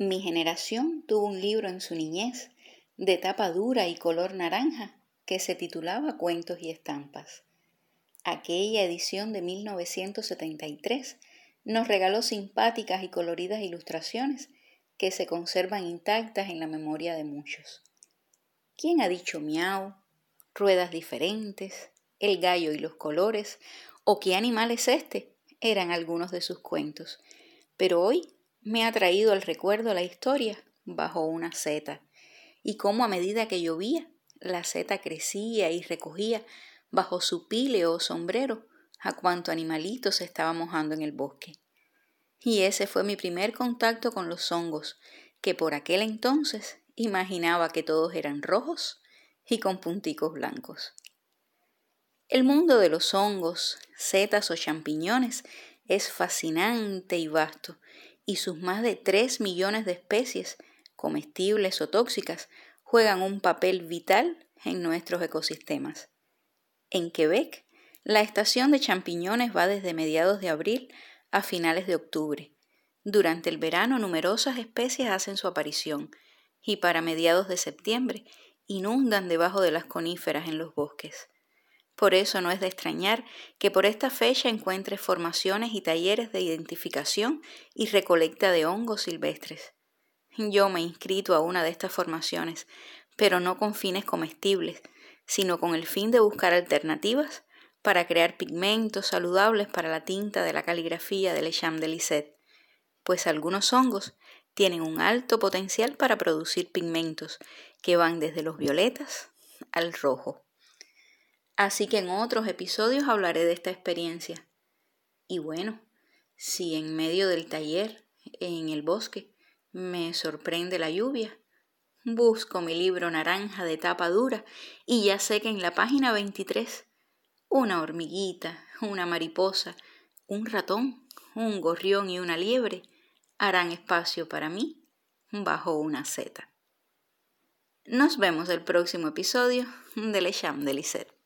Mi generación tuvo un libro en su niñez de tapa dura y color naranja que se titulaba Cuentos y Estampas. Aquella edición de 1973 nos regaló simpáticas y coloridas ilustraciones que se conservan intactas en la memoria de muchos. ¿Quién ha dicho miau? Ruedas diferentes, el gallo y los colores, o qué animal es este, eran algunos de sus cuentos. Pero hoy me ha traído al recuerdo la historia bajo una seta, y cómo a medida que llovía, la seta crecía y recogía bajo su pile o sombrero a cuanto animalito se estaba mojando en el bosque. Y ese fue mi primer contacto con los hongos, que por aquel entonces imaginaba que todos eran rojos y con punticos blancos. El mundo de los hongos, setas o champiñones es fascinante y vasto, y sus más de tres millones de especies, comestibles o tóxicas, juegan un papel vital en nuestros ecosistemas. En Quebec, la estación de champiñones va desde mediados de abril a finales de octubre. Durante el verano numerosas especies hacen su aparición y para mediados de septiembre inundan debajo de las coníferas en los bosques. Por eso no es de extrañar que por esta fecha encuentre formaciones y talleres de identificación y recolecta de hongos silvestres. Yo me he inscrito a una de estas formaciones, pero no con fines comestibles, sino con el fin de buscar alternativas para crear pigmentos saludables para la tinta de la caligrafía del Echam de Lisette, pues algunos hongos tienen un alto potencial para producir pigmentos que van desde los violetas al rojo. Así que en otros episodios hablaré de esta experiencia. Y bueno, si en medio del taller, en el bosque, me sorprende la lluvia, Busco mi libro naranja de tapa dura y ya sé que en la página 23 una hormiguita, una mariposa, un ratón, un gorrión y una liebre harán espacio para mí bajo una seta. Nos vemos el próximo episodio de Le Cham de Lisette.